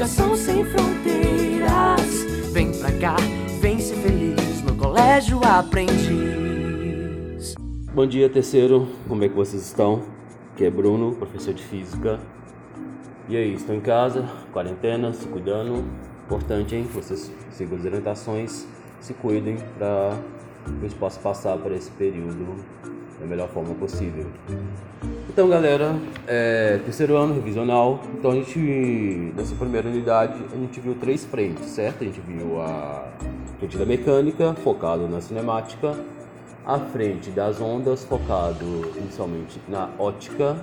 Educação sem fronteiras. Vem pra cá, vem ser feliz no colégio aprendiz. Bom dia, terceiro. Como é que vocês estão? Aqui é Bruno, professor de física. E aí, estão em casa, quarentena, se cuidando. Importante, hein? Vocês sigam as orientações, se cuidem para que vocês possam passar por esse período da melhor forma possível. Então, galera, é, terceiro ano revisional. Então, a gente, nessa primeira unidade, a gente viu três frentes, certo? A gente viu a frente da mecânica, focado na cinemática, a frente das ondas, focado inicialmente na ótica,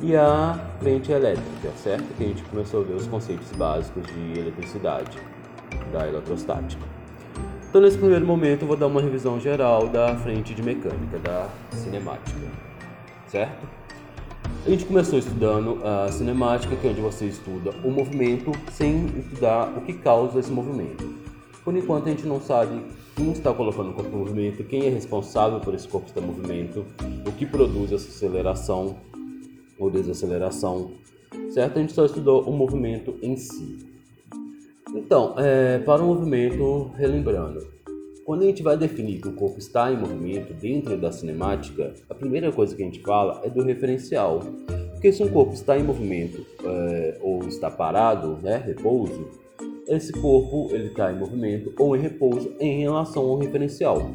e a frente elétrica, certo? Que a gente começou a ver os conceitos básicos de eletricidade, da eletrostática. Então, nesse primeiro momento, eu vou dar uma revisão geral da frente de mecânica, da cinemática, certo? A gente começou estudando a cinemática, que é onde você estuda o movimento sem estudar o que causa esse movimento. Por enquanto, a gente não sabe quem está colocando o corpo em movimento, quem é responsável por esse corpo estar em movimento, o que produz essa aceleração ou desaceleração, certo? A gente só estudou o movimento em si. Então, é, para o movimento, relembrando, quando a gente vai definir que o corpo está em movimento dentro da cinemática, a primeira coisa que a gente fala é do referencial. Porque se um corpo está em movimento é, ou está parado, né, repouso, esse corpo ele está em movimento ou em repouso em relação ao referencial.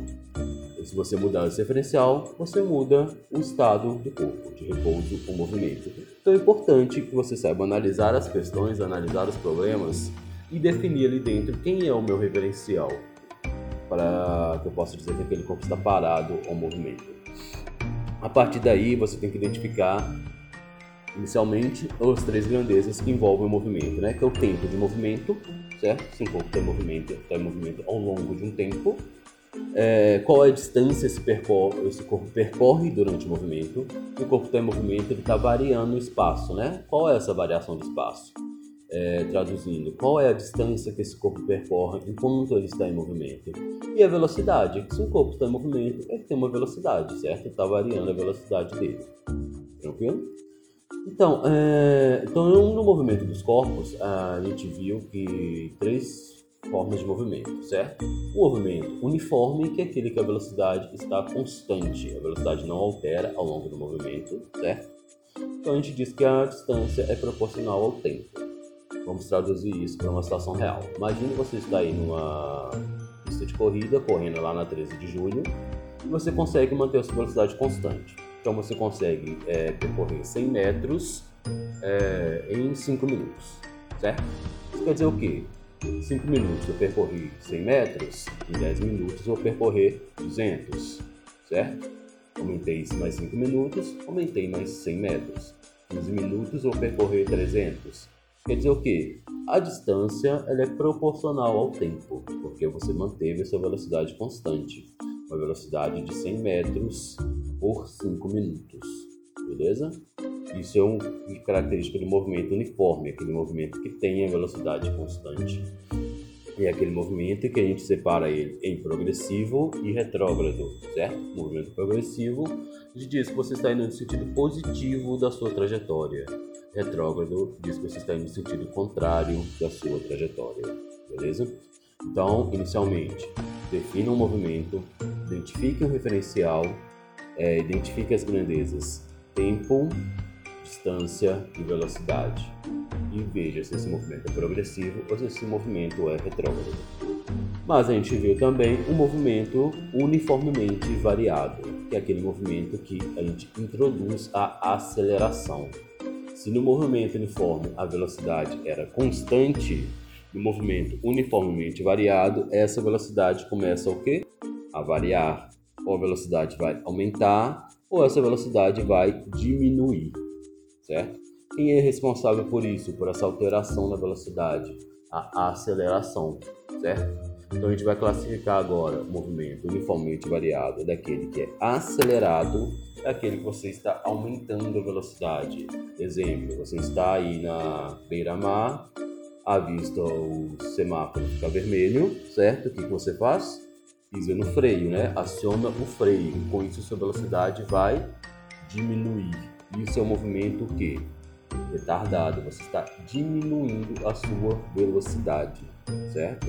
Se você mudar esse referencial, você muda o estado do corpo, de repouso ou movimento. Então é importante que você saiba analisar as questões, analisar os problemas e definir ali dentro quem é o meu referencial, para que eu possa dizer que aquele corpo está parado ou movimento. A partir daí, você tem que identificar inicialmente as três grandezas que envolvem o movimento, né? Que é o tempo de movimento, certo? Se um corpo está em movimento, está em movimento ao longo de um tempo é, qual é a distância esse, percorre, esse corpo percorre durante o movimento. O corpo está em movimento, ele está variando o espaço, né? Qual é essa variação de espaço? É, traduzindo, qual é a distância que esse corpo percorre enquanto ele está em movimento? E a velocidade, se um corpo está em movimento, ele tem uma velocidade, certo? Está variando a velocidade dele. Tranquilo? Então, é, então, no movimento dos corpos, a gente viu que três formas de movimento, certo? O movimento uniforme, que é aquele que a velocidade está constante, a velocidade não altera ao longo do movimento, certo? Então a gente diz que a distância é proporcional ao tempo. Vamos traduzir isso para uma situação real. Imagine você está aí numa pista de corrida, correndo lá na 13 de julho, e você consegue manter a sua velocidade constante. Então você consegue é, percorrer 100 metros é, em 5 minutos, certo? Isso quer dizer o quê? 5 minutos eu percorri 100 metros, em 10 minutos eu percorrer 200, certo? Aumentei mais 5 minutos, aumentei mais 100 metros. 15 minutos eu percorrer 300. Quer dizer o quê? A distância ela é proporcional ao tempo, porque você manteve a sua velocidade constante, uma velocidade de 100 metros por 5 minutos, beleza? Isso é uma característica do movimento uniforme, aquele movimento que tem a velocidade constante. É aquele movimento que a gente separa ele em progressivo e retrógrado, certo? Movimento progressivo diz que você está indo no sentido positivo da sua trajetória. Retrógrado diz que você está indo no sentido contrário da sua trajetória, beleza? Então, inicialmente, defina um movimento, identifique um referencial, é, identifique as grandezas tempo, distância e velocidade. E veja se esse movimento é progressivo ou se esse movimento é retrógrado. Mas a gente viu também um movimento uniformemente variado, que é aquele movimento que a gente introduz a aceleração. Se no movimento uniforme a velocidade era constante, no movimento uniformemente variado, essa velocidade começa o quê? A variar. Ou a velocidade vai aumentar, ou essa velocidade vai diminuir certo? Quem é responsável por isso, por essa alteração na velocidade? A aceleração, certo? Então a gente vai classificar agora o movimento uniformemente variado daquele que é acelerado, daquele que você está aumentando a velocidade. Exemplo, você está aí na beira-mar, avista o semáforo ficar vermelho, certo? O que, que você faz? Pisa no freio, né? Aciona o freio. Com isso, sua velocidade vai diminuir. Isso é um movimento que retardado, você está diminuindo a sua velocidade, certo?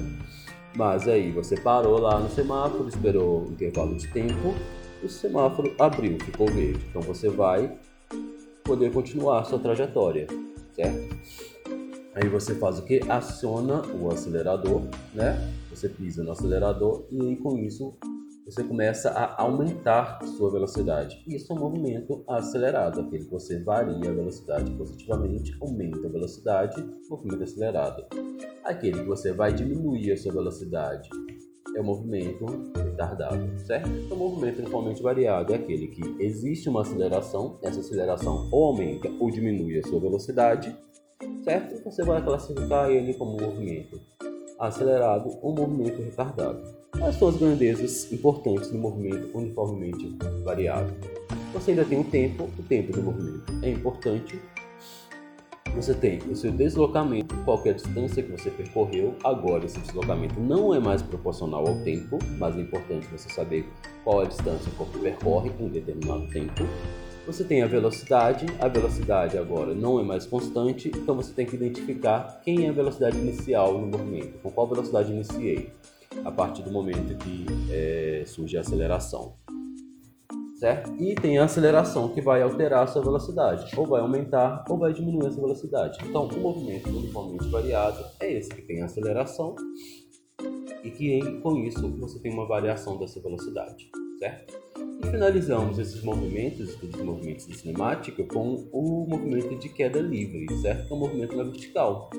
Mas aí você parou lá no semáforo, esperou um intervalo de tempo, o semáforo abriu, ficou verde. Então você vai poder continuar sua trajetória, certo? Aí você faz o que? Aciona o acelerador, né? Você pisa no acelerador e com isso você começa a aumentar sua velocidade. Isso é um movimento acelerado, aquele que você varia a velocidade positivamente, aumenta a velocidade, movimento acelerado. Aquele que você vai diminuir a sua velocidade é o movimento retardado, certo? Então, o movimento uniformemente variado é aquele que existe uma aceleração, essa aceleração ou aumenta ou diminui a sua velocidade, certo? Você vai classificar ele como movimento acelerado ou movimento retardado. As suas grandezas importantes no movimento uniformemente variado. Você ainda tem o tempo, o tempo do movimento é importante. Você tem o seu deslocamento, qualquer distância que você percorreu. Agora, esse deslocamento não é mais proporcional ao tempo, mas é importante você saber qual é a distância que o corpo percorre em determinado tempo. Você tem a velocidade, a velocidade agora não é mais constante, então você tem que identificar quem é a velocidade inicial no movimento, com qual velocidade iniciei, a partir do momento que é, surge a aceleração. Certo? E tem a aceleração que vai alterar a sua velocidade, ou vai aumentar ou vai diminuir essa velocidade. Então, o movimento uniformemente variado é esse que tem aceleração e que com isso você tem uma variação dessa velocidade, certo? Finalizamos esses movimentos, esses movimentos de cinemática, com o movimento de queda livre, certo? Que é um movimento na vertical.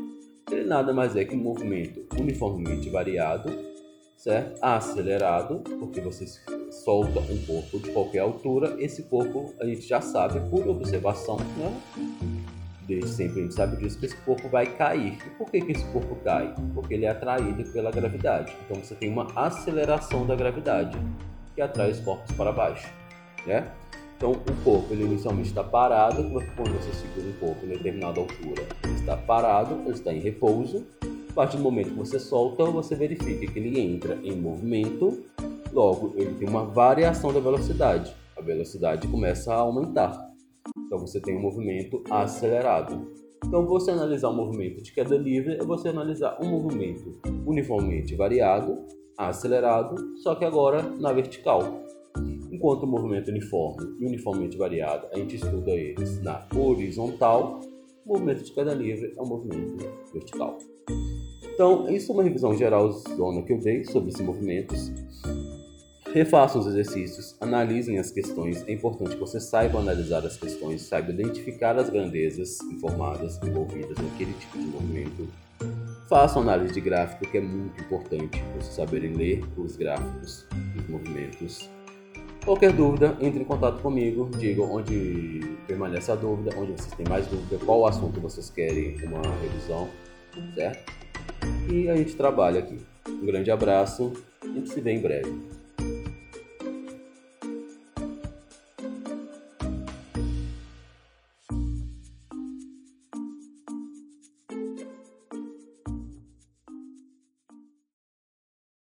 Ele nada mais é que um movimento uniformemente variado, certo? Acelerado, porque você solta um corpo de qualquer altura. Esse corpo a gente já sabe por observação, né? Desde sempre a gente sabe disso que esse corpo vai cair. E por que, que esse corpo cai? Porque ele é atraído pela gravidade. Então você tem uma aceleração da gravidade que atrai os corpos para baixo, né? Então, o corpo ele inicialmente está parado, quando você segura um corpo em determinada altura, ele está parado, ele está em repouso. A partir do momento que você solta, você verifica que ele entra em movimento, logo ele tem uma variação da velocidade. A velocidade começa a aumentar. Então, você tem um movimento acelerado. Então, você analisar um movimento de queda livre é você analisar um movimento uniformemente variado acelerado, só que agora na vertical. Enquanto o movimento uniforme e uniformemente variado, a gente estuda eles na horizontal, o movimento de queda livre é um movimento vertical. Então, isso é uma revisão geral zona que eu dei sobre esses movimentos. Refaçam os exercícios, analisem as questões. É importante que você saiba analisar as questões, saiba identificar as grandezas informadas envolvidas naquele tipo de movimento Façam análise de gráfico, que é muito importante vocês saberem ler os gráficos, os movimentos. Qualquer dúvida, entre em contato comigo, digam onde permanece a dúvida, onde vocês têm mais dúvida, qual assunto vocês querem uma revisão, certo? E a gente trabalha aqui. Um grande abraço e se vê em breve.